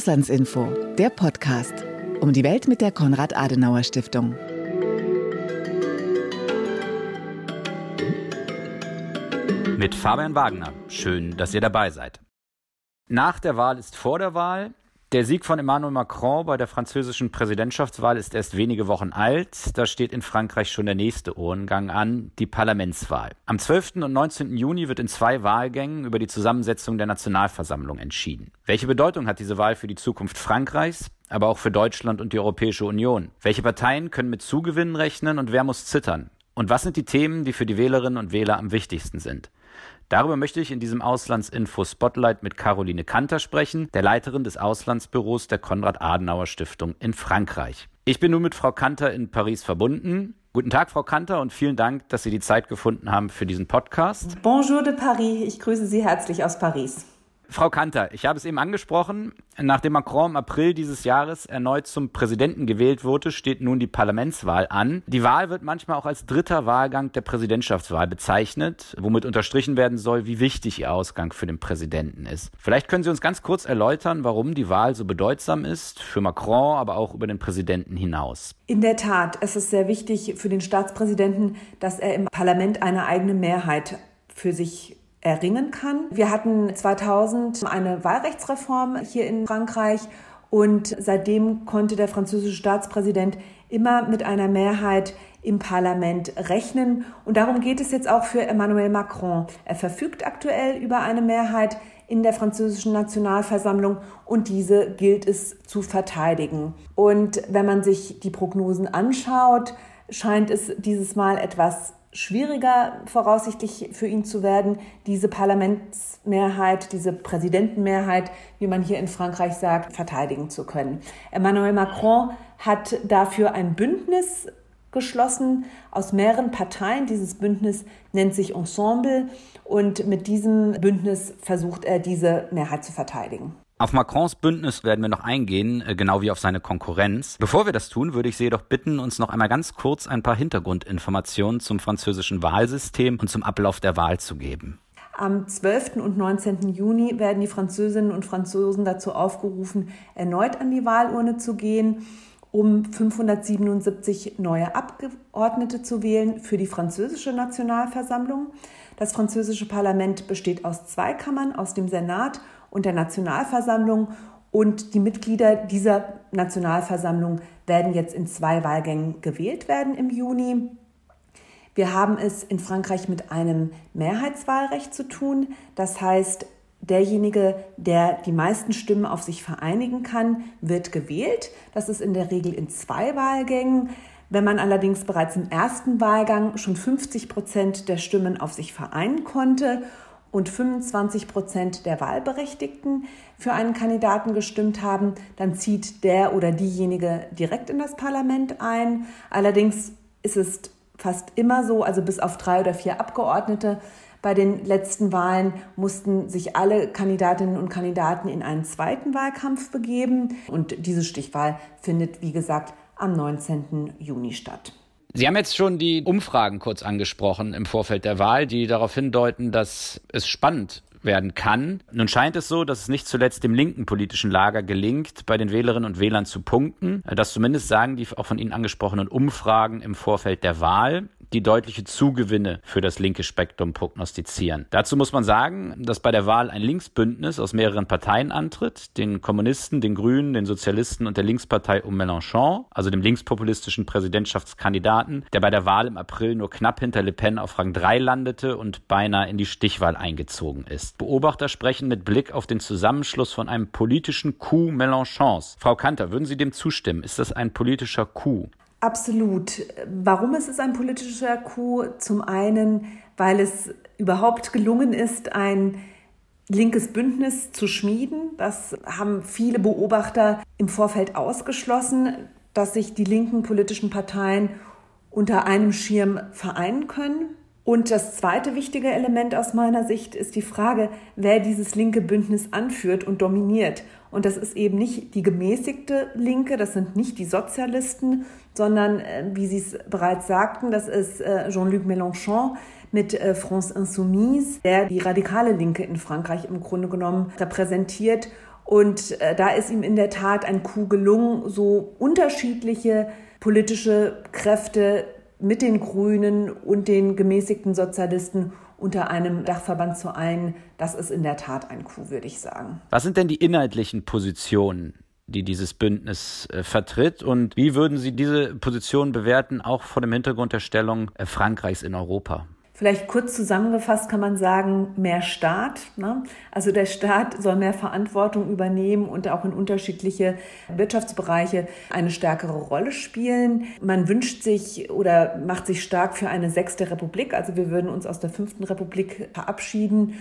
Auslandsinfo, der Podcast. Um die Welt mit der Konrad-Adenauer-Stiftung. Mit Fabian Wagner. Schön, dass ihr dabei seid. Nach der Wahl ist vor der Wahl. Der Sieg von Emmanuel Macron bei der französischen Präsidentschaftswahl ist erst wenige Wochen alt. Da steht in Frankreich schon der nächste Ohrengang an, die Parlamentswahl. Am 12. und 19. Juni wird in zwei Wahlgängen über die Zusammensetzung der Nationalversammlung entschieden. Welche Bedeutung hat diese Wahl für die Zukunft Frankreichs, aber auch für Deutschland und die Europäische Union? Welche Parteien können mit Zugewinnen rechnen und wer muss zittern? Und was sind die Themen, die für die Wählerinnen und Wähler am wichtigsten sind? Darüber möchte ich in diesem Auslandsinfo Spotlight mit Caroline Kanter sprechen, der Leiterin des Auslandsbüros der Konrad-Adenauer-Stiftung in Frankreich. Ich bin nun mit Frau Kanter in Paris verbunden. Guten Tag, Frau Kanter, und vielen Dank, dass Sie die Zeit gefunden haben für diesen Podcast. Bonjour de Paris. Ich grüße Sie herzlich aus Paris. Frau Kanter, ich habe es eben angesprochen. Nachdem Macron im April dieses Jahres erneut zum Präsidenten gewählt wurde, steht nun die Parlamentswahl an. Die Wahl wird manchmal auch als dritter Wahlgang der Präsidentschaftswahl bezeichnet, womit unterstrichen werden soll, wie wichtig ihr Ausgang für den Präsidenten ist. Vielleicht können Sie uns ganz kurz erläutern, warum die Wahl so bedeutsam ist, für Macron, aber auch über den Präsidenten hinaus. In der Tat, es ist sehr wichtig für den Staatspräsidenten, dass er im Parlament eine eigene Mehrheit für sich erringen kann. Wir hatten 2000 eine Wahlrechtsreform hier in Frankreich und seitdem konnte der französische Staatspräsident immer mit einer Mehrheit im Parlament rechnen. Und darum geht es jetzt auch für Emmanuel Macron. Er verfügt aktuell über eine Mehrheit in der französischen Nationalversammlung und diese gilt es zu verteidigen. Und wenn man sich die Prognosen anschaut, scheint es dieses Mal etwas schwieriger voraussichtlich für ihn zu werden, diese Parlamentsmehrheit, diese Präsidentenmehrheit, wie man hier in Frankreich sagt, verteidigen zu können. Emmanuel Macron hat dafür ein Bündnis geschlossen aus mehreren Parteien. Dieses Bündnis nennt sich Ensemble und mit diesem Bündnis versucht er, diese Mehrheit zu verteidigen. Auf Macrons Bündnis werden wir noch eingehen, äh, genau wie auf seine Konkurrenz. Bevor wir das tun, würde ich Sie jedoch bitten, uns noch einmal ganz kurz ein paar Hintergrundinformationen zum französischen Wahlsystem und zum Ablauf der Wahl zu geben. Am 12. und 19. Juni werden die Französinnen und Franzosen dazu aufgerufen, erneut an die Wahlurne zu gehen, um 577 neue Abgeordnete zu wählen für die französische Nationalversammlung. Das französische Parlament besteht aus zwei Kammern, aus dem Senat und der Nationalversammlung. Und die Mitglieder dieser Nationalversammlung werden jetzt in zwei Wahlgängen gewählt werden im Juni. Wir haben es in Frankreich mit einem Mehrheitswahlrecht zu tun. Das heißt, derjenige, der die meisten Stimmen auf sich vereinigen kann, wird gewählt. Das ist in der Regel in zwei Wahlgängen. Wenn man allerdings bereits im ersten Wahlgang schon 50 Prozent der Stimmen auf sich vereinen konnte und 25 Prozent der Wahlberechtigten für einen Kandidaten gestimmt haben, dann zieht der oder diejenige direkt in das Parlament ein. Allerdings ist es fast immer so, also bis auf drei oder vier Abgeordnete, bei den letzten Wahlen mussten sich alle Kandidatinnen und Kandidaten in einen zweiten Wahlkampf begeben. Und diese Stichwahl findet, wie gesagt, am 19. Juni statt. Sie haben jetzt schon die Umfragen kurz angesprochen im Vorfeld der Wahl, die darauf hindeuten, dass es spannend werden kann. Nun scheint es so, dass es nicht zuletzt dem linken politischen Lager gelingt, bei den Wählerinnen und Wählern zu punkten. Das zumindest sagen die auch von Ihnen angesprochenen Umfragen im Vorfeld der Wahl die deutliche Zugewinne für das linke Spektrum prognostizieren. Dazu muss man sagen, dass bei der Wahl ein Linksbündnis aus mehreren Parteien antritt, den Kommunisten, den Grünen, den Sozialisten und der Linkspartei um Mélenchon, also dem linkspopulistischen Präsidentschaftskandidaten, der bei der Wahl im April nur knapp hinter Le Pen auf Rang 3 landete und beinahe in die Stichwahl eingezogen ist. Beobachter sprechen mit Blick auf den Zusammenschluss von einem politischen Coup Mélenchons. Frau Kanter, würden Sie dem zustimmen? Ist das ein politischer Coup? Absolut. Warum ist es ein politischer Coup? Zum einen, weil es überhaupt gelungen ist, ein linkes Bündnis zu schmieden. Das haben viele Beobachter im Vorfeld ausgeschlossen, dass sich die linken politischen Parteien unter einem Schirm vereinen können. Und das zweite wichtige Element aus meiner Sicht ist die Frage, wer dieses linke Bündnis anführt und dominiert. Und das ist eben nicht die gemäßigte Linke, das sind nicht die Sozialisten, sondern, äh, wie Sie es bereits sagten, das ist äh, Jean-Luc Mélenchon mit äh, France Insoumise, der die radikale Linke in Frankreich im Grunde genommen repräsentiert. Und da ist ihm in der Tat ein Coup gelungen, so unterschiedliche politische Kräfte mit den Grünen und den gemäßigten Sozialisten unter einem Dachverband zu ein. Das ist in der Tat ein Coup, würde ich sagen. Was sind denn die inhaltlichen Positionen, die dieses Bündnis äh, vertritt? Und wie würden Sie diese Position bewerten, auch vor dem Hintergrund der Stellung äh, Frankreichs in Europa? Vielleicht kurz zusammengefasst kann man sagen, mehr Staat. Ne? Also der Staat soll mehr Verantwortung übernehmen und auch in unterschiedliche Wirtschaftsbereiche eine stärkere Rolle spielen. Man wünscht sich oder macht sich stark für eine sechste Republik. Also wir würden uns aus der fünften Republik verabschieden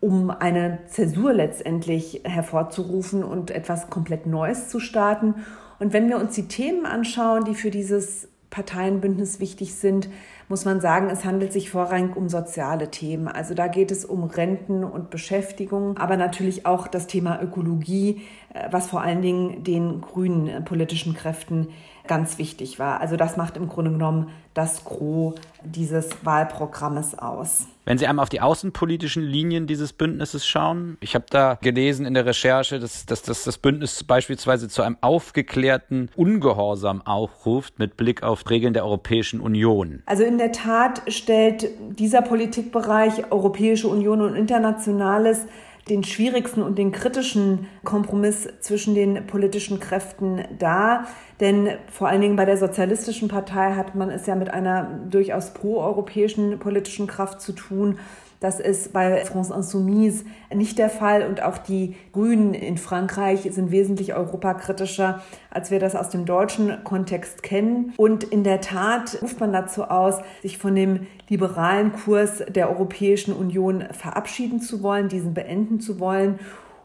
um eine Zäsur letztendlich hervorzurufen und etwas komplett Neues zu starten. Und wenn wir uns die Themen anschauen, die für dieses Parteienbündnis wichtig sind, muss man sagen, es handelt sich vorrangig um soziale Themen. Also da geht es um Renten und Beschäftigung, aber natürlich auch das Thema Ökologie, äh, was vor allen Dingen den grünen äh, politischen Kräften ganz wichtig war. Also das macht im Grunde genommen das Gros dieses Wahlprogrammes aus. Wenn Sie einmal auf die außenpolitischen Linien dieses Bündnisses schauen, ich habe da gelesen in der Recherche, dass, dass, dass das Bündnis beispielsweise zu einem aufgeklärten Ungehorsam aufruft mit Blick auf Regeln der Europäischen Union. Also in der Tat stellt dieser Politikbereich Europäische Union und Internationales den schwierigsten und den kritischen Kompromiss zwischen den politischen Kräften dar. Denn vor allen Dingen bei der Sozialistischen Partei hat man es ja mit einer durchaus proeuropäischen politischen Kraft zu tun. Das ist bei France Insoumise nicht der Fall und auch die Grünen in Frankreich sind wesentlich europakritischer, als wir das aus dem deutschen Kontext kennen. Und in der Tat ruft man dazu aus, sich von dem liberalen Kurs der Europäischen Union verabschieden zu wollen, diesen beenden zu wollen,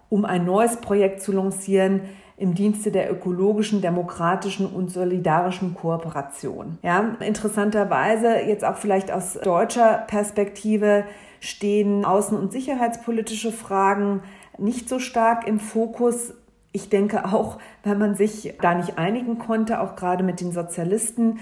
um ein neues Projekt zu lancieren, im Dienste der ökologischen, demokratischen und solidarischen Kooperation. Ja, interessanterweise jetzt auch vielleicht aus deutscher Perspektive stehen außen- und sicherheitspolitische Fragen nicht so stark im Fokus. Ich denke auch, wenn man sich da nicht einigen konnte, auch gerade mit den Sozialisten,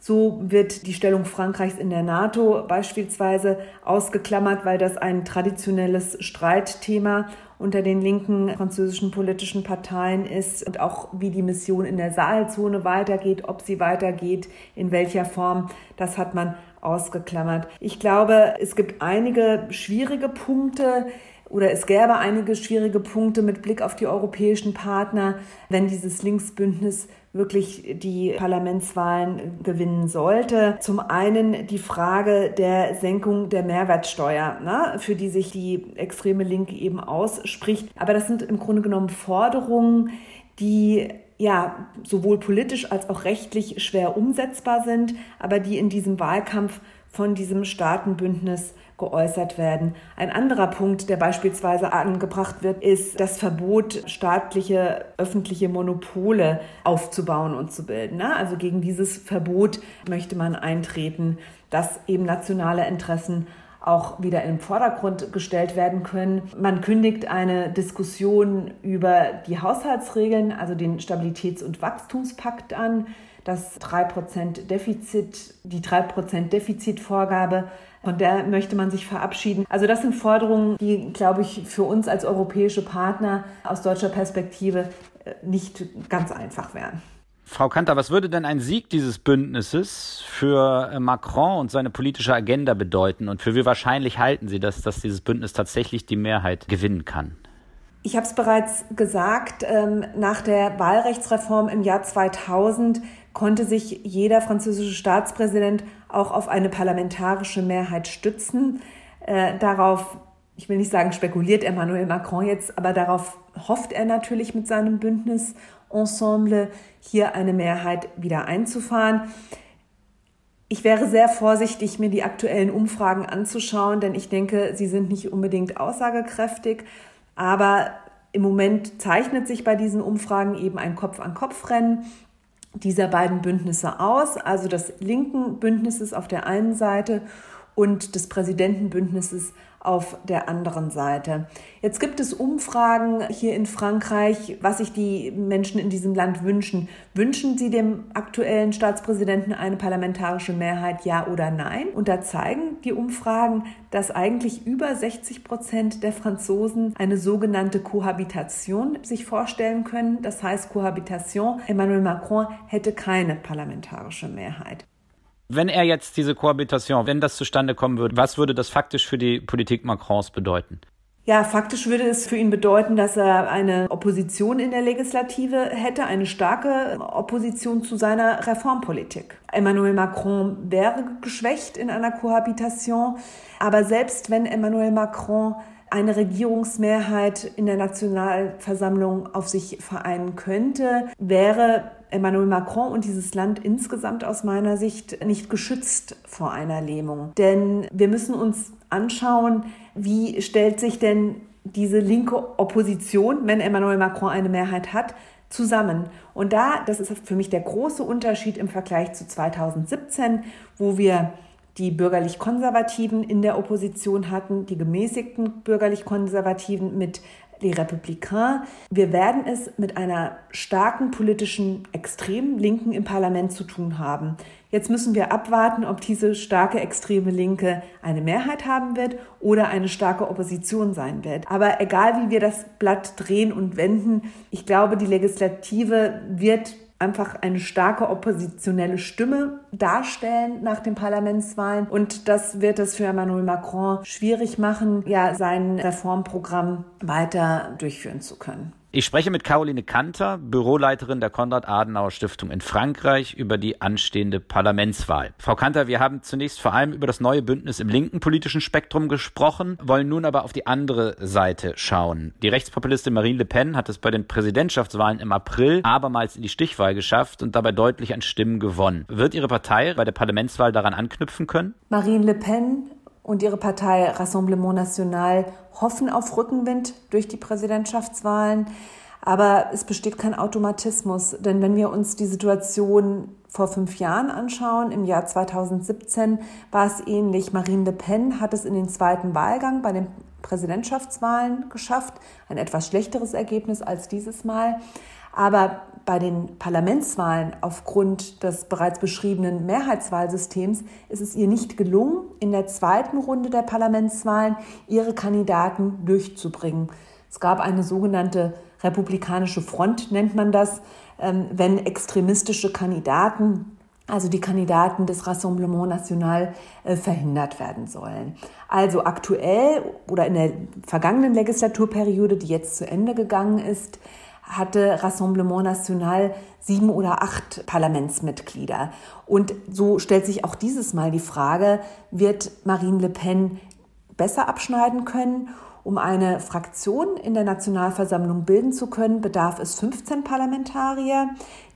so wird die Stellung Frankreichs in der NATO beispielsweise ausgeklammert, weil das ein traditionelles Streitthema unter den linken französischen politischen Parteien ist und auch wie die Mission in der Saalzone weitergeht, ob sie weitergeht, in welcher Form, das hat man ausgeklammert. Ich glaube, es gibt einige schwierige Punkte, oder es gäbe einige schwierige Punkte mit Blick auf die europäischen Partner, wenn dieses Linksbündnis wirklich die Parlamentswahlen gewinnen sollte. Zum einen die Frage der Senkung der Mehrwertsteuer, ne, für die sich die extreme Linke eben ausspricht. Aber das sind im Grunde genommen Forderungen, die ja sowohl politisch als auch rechtlich schwer umsetzbar sind, aber die in diesem Wahlkampf von diesem Staatenbündnis geäußert werden. Ein anderer Punkt, der beispielsweise angebracht wird, ist das Verbot, staatliche öffentliche Monopole aufzubauen und zu bilden. Ne? Also gegen dieses Verbot möchte man eintreten, dass eben nationale Interessen auch wieder im Vordergrund gestellt werden können. Man kündigt eine Diskussion über die Haushaltsregeln, also den Stabilitäts- und Wachstumspakt an, das 3% Defizit, die 3% Defizitvorgabe von der möchte man sich verabschieden. Also das sind Forderungen, die, glaube ich, für uns als europäische Partner aus deutscher Perspektive äh, nicht ganz einfach wären. Frau Kanter, was würde denn ein Sieg dieses Bündnisses für äh, Macron und seine politische Agenda bedeuten? Und für wie wahrscheinlich halten Sie das, dass dieses Bündnis tatsächlich die Mehrheit gewinnen kann? Ich habe es bereits gesagt, ähm, nach der Wahlrechtsreform im Jahr 2000 konnte sich jeder französische Staatspräsident auch auf eine parlamentarische Mehrheit stützen. Äh, darauf, ich will nicht sagen, spekuliert Emmanuel Macron jetzt, aber darauf hofft er natürlich mit seinem Bündnisensemble hier eine Mehrheit wieder einzufahren. Ich wäre sehr vorsichtig, mir die aktuellen Umfragen anzuschauen, denn ich denke, sie sind nicht unbedingt aussagekräftig. Aber im Moment zeichnet sich bei diesen Umfragen eben ein Kopf-an-Kopf-Rennen dieser beiden Bündnisse aus, also des linken Bündnisses auf der einen Seite und des Präsidentenbündnisses auf der anderen Seite. Jetzt gibt es Umfragen hier in Frankreich, was sich die Menschen in diesem Land wünschen. Wünschen sie dem aktuellen Staatspräsidenten eine parlamentarische Mehrheit, ja oder nein? Und da zeigen die Umfragen, dass eigentlich über 60 Prozent der Franzosen eine sogenannte Kohabitation sich vorstellen können. Das heißt Kohabitation. Emmanuel Macron hätte keine parlamentarische Mehrheit. Wenn er jetzt diese Kohabitation, wenn das zustande kommen würde, was würde das faktisch für die Politik Macrons bedeuten? Ja, faktisch würde es für ihn bedeuten, dass er eine Opposition in der Legislative hätte, eine starke Opposition zu seiner Reformpolitik. Emmanuel Macron wäre geschwächt in einer Kohabitation, aber selbst wenn Emmanuel Macron eine Regierungsmehrheit in der Nationalversammlung auf sich vereinen könnte, wäre Emmanuel Macron und dieses Land insgesamt aus meiner Sicht nicht geschützt vor einer Lähmung. Denn wir müssen uns anschauen, wie stellt sich denn diese linke Opposition, wenn Emmanuel Macron eine Mehrheit hat, zusammen. Und da, das ist für mich der große Unterschied im Vergleich zu 2017, wo wir die bürgerlich-konservativen in der Opposition hatten, die gemäßigten bürgerlich-konservativen mit Les Républicains. Wir werden es mit einer starken politischen extremen Linken im Parlament zu tun haben. Jetzt müssen wir abwarten, ob diese starke extreme Linke eine Mehrheit haben wird oder eine starke Opposition sein wird. Aber egal wie wir das Blatt drehen und wenden, ich glaube, die Legislative wird einfach eine starke oppositionelle Stimme darstellen nach den Parlamentswahlen. Und das wird es für Emmanuel Macron schwierig machen, ja, sein Reformprogramm weiter durchführen zu können. Ich spreche mit Caroline Kanter, Büroleiterin der Konrad-Adenauer-Stiftung in Frankreich, über die anstehende Parlamentswahl. Frau Kanter, wir haben zunächst vor allem über das neue Bündnis im linken politischen Spektrum gesprochen, wollen nun aber auf die andere Seite schauen. Die Rechtspopulistin Marine Le Pen hat es bei den Präsidentschaftswahlen im April abermals in die Stichwahl geschafft und dabei deutlich an Stimmen gewonnen. Wird Ihre Partei bei der Parlamentswahl daran anknüpfen können? Marine Le Pen und ihre Partei Rassemblement National hoffen auf Rückenwind durch die Präsidentschaftswahlen. Aber es besteht kein Automatismus, denn wenn wir uns die Situation vor fünf Jahren anschauen, im Jahr 2017 war es ähnlich. Marine Le Pen hat es in den zweiten Wahlgang bei den Präsidentschaftswahlen geschafft, ein etwas schlechteres Ergebnis als dieses Mal. Aber bei den Parlamentswahlen aufgrund des bereits beschriebenen Mehrheitswahlsystems ist es ihr nicht gelungen, in der zweiten Runde der Parlamentswahlen ihre Kandidaten durchzubringen. Es gab eine sogenannte republikanische Front, nennt man das, ähm, wenn extremistische Kandidaten also die Kandidaten des Rassemblement National äh, verhindert werden sollen. Also aktuell oder in der vergangenen Legislaturperiode, die jetzt zu Ende gegangen ist, hatte Rassemblement National sieben oder acht Parlamentsmitglieder. Und so stellt sich auch dieses Mal die Frage, wird Marine Le Pen besser abschneiden können? Um eine Fraktion in der Nationalversammlung bilden zu können, bedarf es 15 Parlamentarier.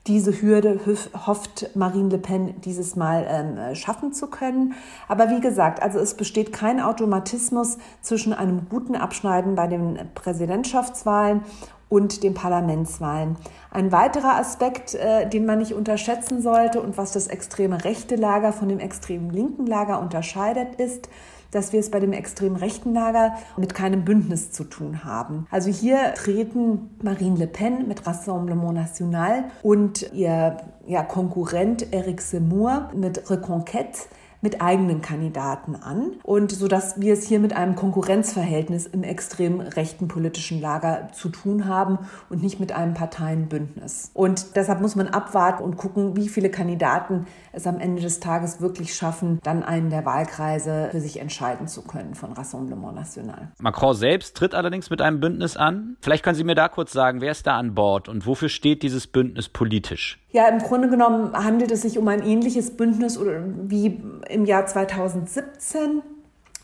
Diese Hürde hofft Marine Le Pen dieses Mal ähm, schaffen zu können. Aber wie gesagt, also es besteht kein Automatismus zwischen einem guten Abschneiden bei den Präsidentschaftswahlen und den Parlamentswahlen. Ein weiterer Aspekt, äh, den man nicht unterschätzen sollte und was das extreme rechte Lager von dem extremen linken Lager unterscheidet, ist, dass wir es bei dem extrem rechten Lager mit keinem Bündnis zu tun haben. Also hier treten Marine Le Pen mit Rassemblement National und ihr ja, Konkurrent Eric Zemmour mit Reconquête mit eigenen Kandidaten an und so dass wir es hier mit einem Konkurrenzverhältnis im extrem rechten politischen Lager zu tun haben und nicht mit einem Parteienbündnis. Und deshalb muss man abwarten und gucken, wie viele Kandidaten es am Ende des Tages wirklich schaffen, dann einen der Wahlkreise für sich entscheiden zu können von Rassemblement National. Macron selbst tritt allerdings mit einem Bündnis an. Vielleicht können Sie mir da kurz sagen, wer ist da an Bord und wofür steht dieses Bündnis politisch? Ja, im Grunde genommen handelt es sich um ein ähnliches Bündnis wie im Jahr 2017.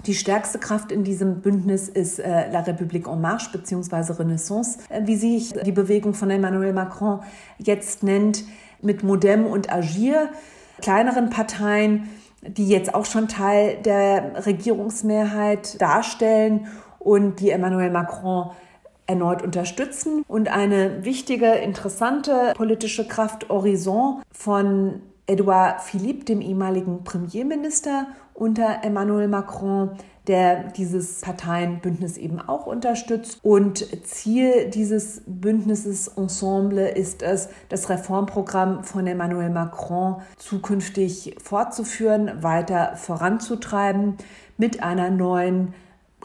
Die stärkste Kraft in diesem Bündnis ist äh, La République en Marche bzw. Renaissance, äh, wie sich die Bewegung von Emmanuel Macron jetzt nennt, mit Modem und Agir, kleineren Parteien, die jetzt auch schon Teil der Regierungsmehrheit darstellen und die Emmanuel Macron erneut unterstützen und eine wichtige, interessante politische Kraft Horizon von Edouard Philippe, dem ehemaligen Premierminister unter Emmanuel Macron, der dieses Parteienbündnis eben auch unterstützt. Und Ziel dieses Bündnisses Ensemble ist es, das Reformprogramm von Emmanuel Macron zukünftig fortzuführen, weiter voranzutreiben mit einer neuen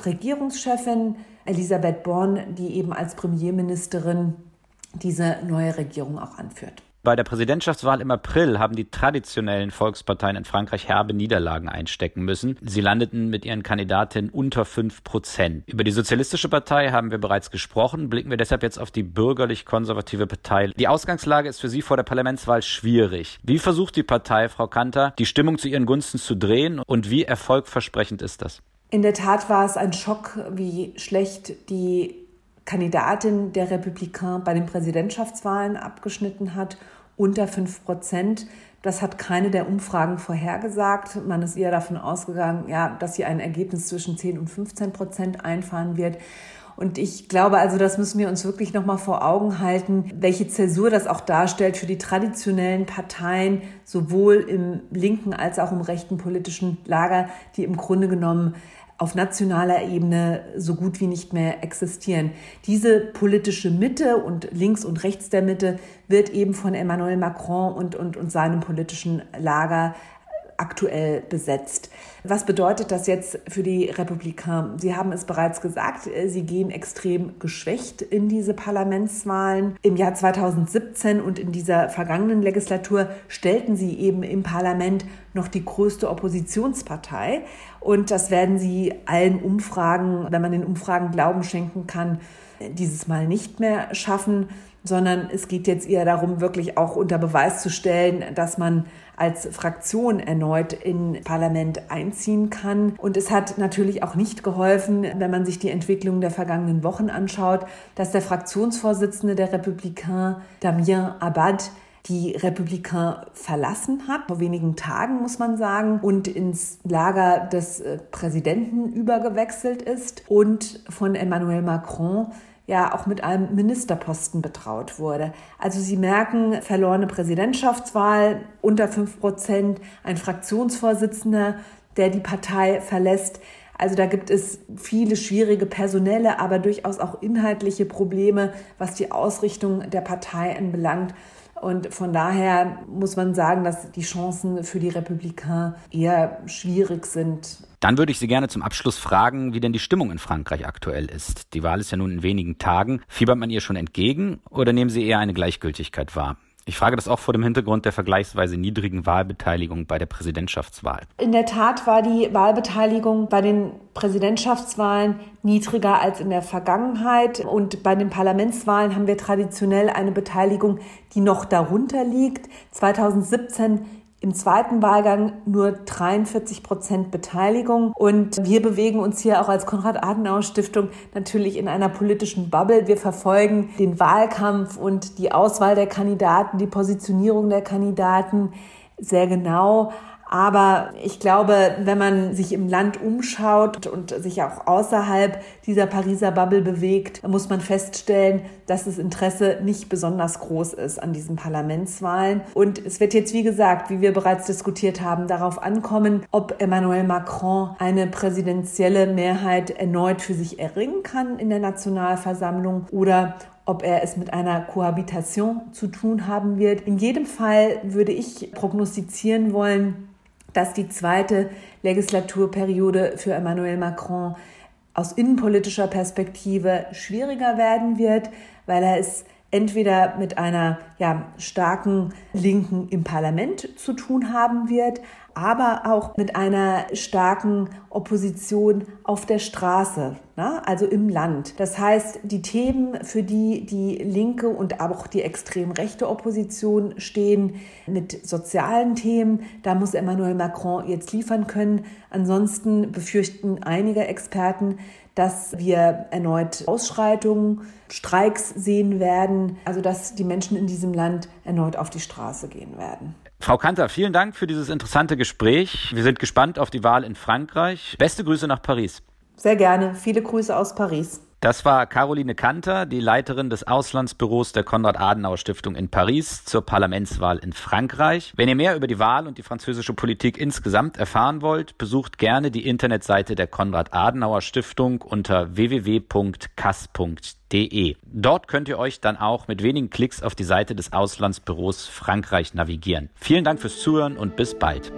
Regierungschefin, Elisabeth Born, die eben als Premierministerin diese neue Regierung auch anführt. Bei der Präsidentschaftswahl im April haben die traditionellen Volksparteien in Frankreich herbe Niederlagen einstecken müssen. Sie landeten mit ihren Kandidatinnen unter fünf Prozent. Über die Sozialistische Partei haben wir bereits gesprochen. Blicken wir deshalb jetzt auf die bürgerlich-konservative Partei. Die Ausgangslage ist für Sie vor der Parlamentswahl schwierig. Wie versucht die Partei, Frau Kanter, die Stimmung zu ihren Gunsten zu drehen und wie erfolgversprechend ist das? In der Tat war es ein Schock, wie schlecht die Kandidatin der Republikaner bei den Präsidentschaftswahlen abgeschnitten hat, unter 5 Prozent. Das hat keine der Umfragen vorhergesagt. Man ist eher davon ausgegangen, ja, dass sie ein Ergebnis zwischen 10 und 15 Prozent einfahren wird. Und ich glaube also, das müssen wir uns wirklich nochmal vor Augen halten, welche Zäsur das auch darstellt für die traditionellen Parteien, sowohl im linken als auch im rechten politischen Lager, die im Grunde genommen auf nationaler Ebene so gut wie nicht mehr existieren. Diese politische Mitte und links und rechts der Mitte wird eben von Emmanuel Macron und, und, und seinem politischen Lager aktuell besetzt. Was bedeutet das jetzt für die Republikaner? Sie haben es bereits gesagt, sie gehen extrem geschwächt in diese Parlamentswahlen. Im Jahr 2017 und in dieser vergangenen Legislatur stellten sie eben im Parlament noch die größte Oppositionspartei. Und das werden sie allen Umfragen, wenn man den Umfragen Glauben schenken kann, dieses Mal nicht mehr schaffen, sondern es geht jetzt eher darum, wirklich auch unter Beweis zu stellen, dass man als Fraktion erneut in Parlament einziehen kann. Und es hat natürlich auch nicht geholfen, wenn man sich die Entwicklung der vergangenen Wochen anschaut, dass der Fraktionsvorsitzende der Republikaner, Damien Abad, die Republikaner verlassen hat, vor wenigen Tagen muss man sagen, und ins Lager des äh, Präsidenten übergewechselt ist und von Emmanuel Macron ja auch mit einem Ministerposten betraut wurde. Also Sie merken, verlorene Präsidentschaftswahl unter fünf Prozent, ein Fraktionsvorsitzender, der die Partei verlässt. Also da gibt es viele schwierige personelle, aber durchaus auch inhaltliche Probleme, was die Ausrichtung der Partei anbelangt. Und von daher muss man sagen, dass die Chancen für die Republikaner eher schwierig sind. Dann würde ich Sie gerne zum Abschluss fragen, wie denn die Stimmung in Frankreich aktuell ist. Die Wahl ist ja nun in wenigen Tagen. Fiebert man ihr schon entgegen oder nehmen Sie eher eine Gleichgültigkeit wahr? Ich frage das auch vor dem Hintergrund der vergleichsweise niedrigen Wahlbeteiligung bei der Präsidentschaftswahl. In der Tat war die Wahlbeteiligung bei den Präsidentschaftswahlen niedriger als in der Vergangenheit. Und bei den Parlamentswahlen haben wir traditionell eine Beteiligung, die noch darunter liegt. 2017 im zweiten Wahlgang nur 43 Prozent Beteiligung. Und wir bewegen uns hier auch als Konrad-Adenauer-Stiftung natürlich in einer politischen Bubble. Wir verfolgen den Wahlkampf und die Auswahl der Kandidaten, die Positionierung der Kandidaten sehr genau. Aber ich glaube, wenn man sich im Land umschaut und sich auch außerhalb dieser Pariser Bubble bewegt, muss man feststellen, dass das Interesse nicht besonders groß ist an diesen Parlamentswahlen. Und es wird jetzt, wie gesagt, wie wir bereits diskutiert haben, darauf ankommen, ob Emmanuel Macron eine präsidentielle Mehrheit erneut für sich erringen kann in der Nationalversammlung oder ob er es mit einer Kohabitation zu tun haben wird. In jedem Fall würde ich prognostizieren wollen, dass die zweite Legislaturperiode für Emmanuel Macron aus innenpolitischer Perspektive schwieriger werden wird, weil er es entweder mit einer ja, starken Linken im Parlament zu tun haben wird, aber auch mit einer starken Opposition auf der Straße, ne? also im Land. Das heißt, die Themen, für die die linke und auch die extrem rechte Opposition stehen, mit sozialen Themen, da muss Emmanuel Macron jetzt liefern können. Ansonsten befürchten einige Experten, dass wir erneut Ausschreitungen, Streiks sehen werden, also dass die Menschen in diesem Land erneut auf die Straße gehen werden. Frau Kanter, vielen Dank für dieses interessante Gespräch. Wir sind gespannt auf die Wahl in Frankreich. Beste Grüße nach Paris. Sehr gerne. Viele Grüße aus Paris. Das war Caroline Kanter, die Leiterin des Auslandsbüros der Konrad-Adenauer-Stiftung in Paris zur Parlamentswahl in Frankreich. Wenn ihr mehr über die Wahl und die französische Politik insgesamt erfahren wollt, besucht gerne die Internetseite der Konrad-Adenauer-Stiftung unter www.kass.de. Dort könnt ihr euch dann auch mit wenigen Klicks auf die Seite des Auslandsbüros Frankreich navigieren. Vielen Dank fürs Zuhören und bis bald.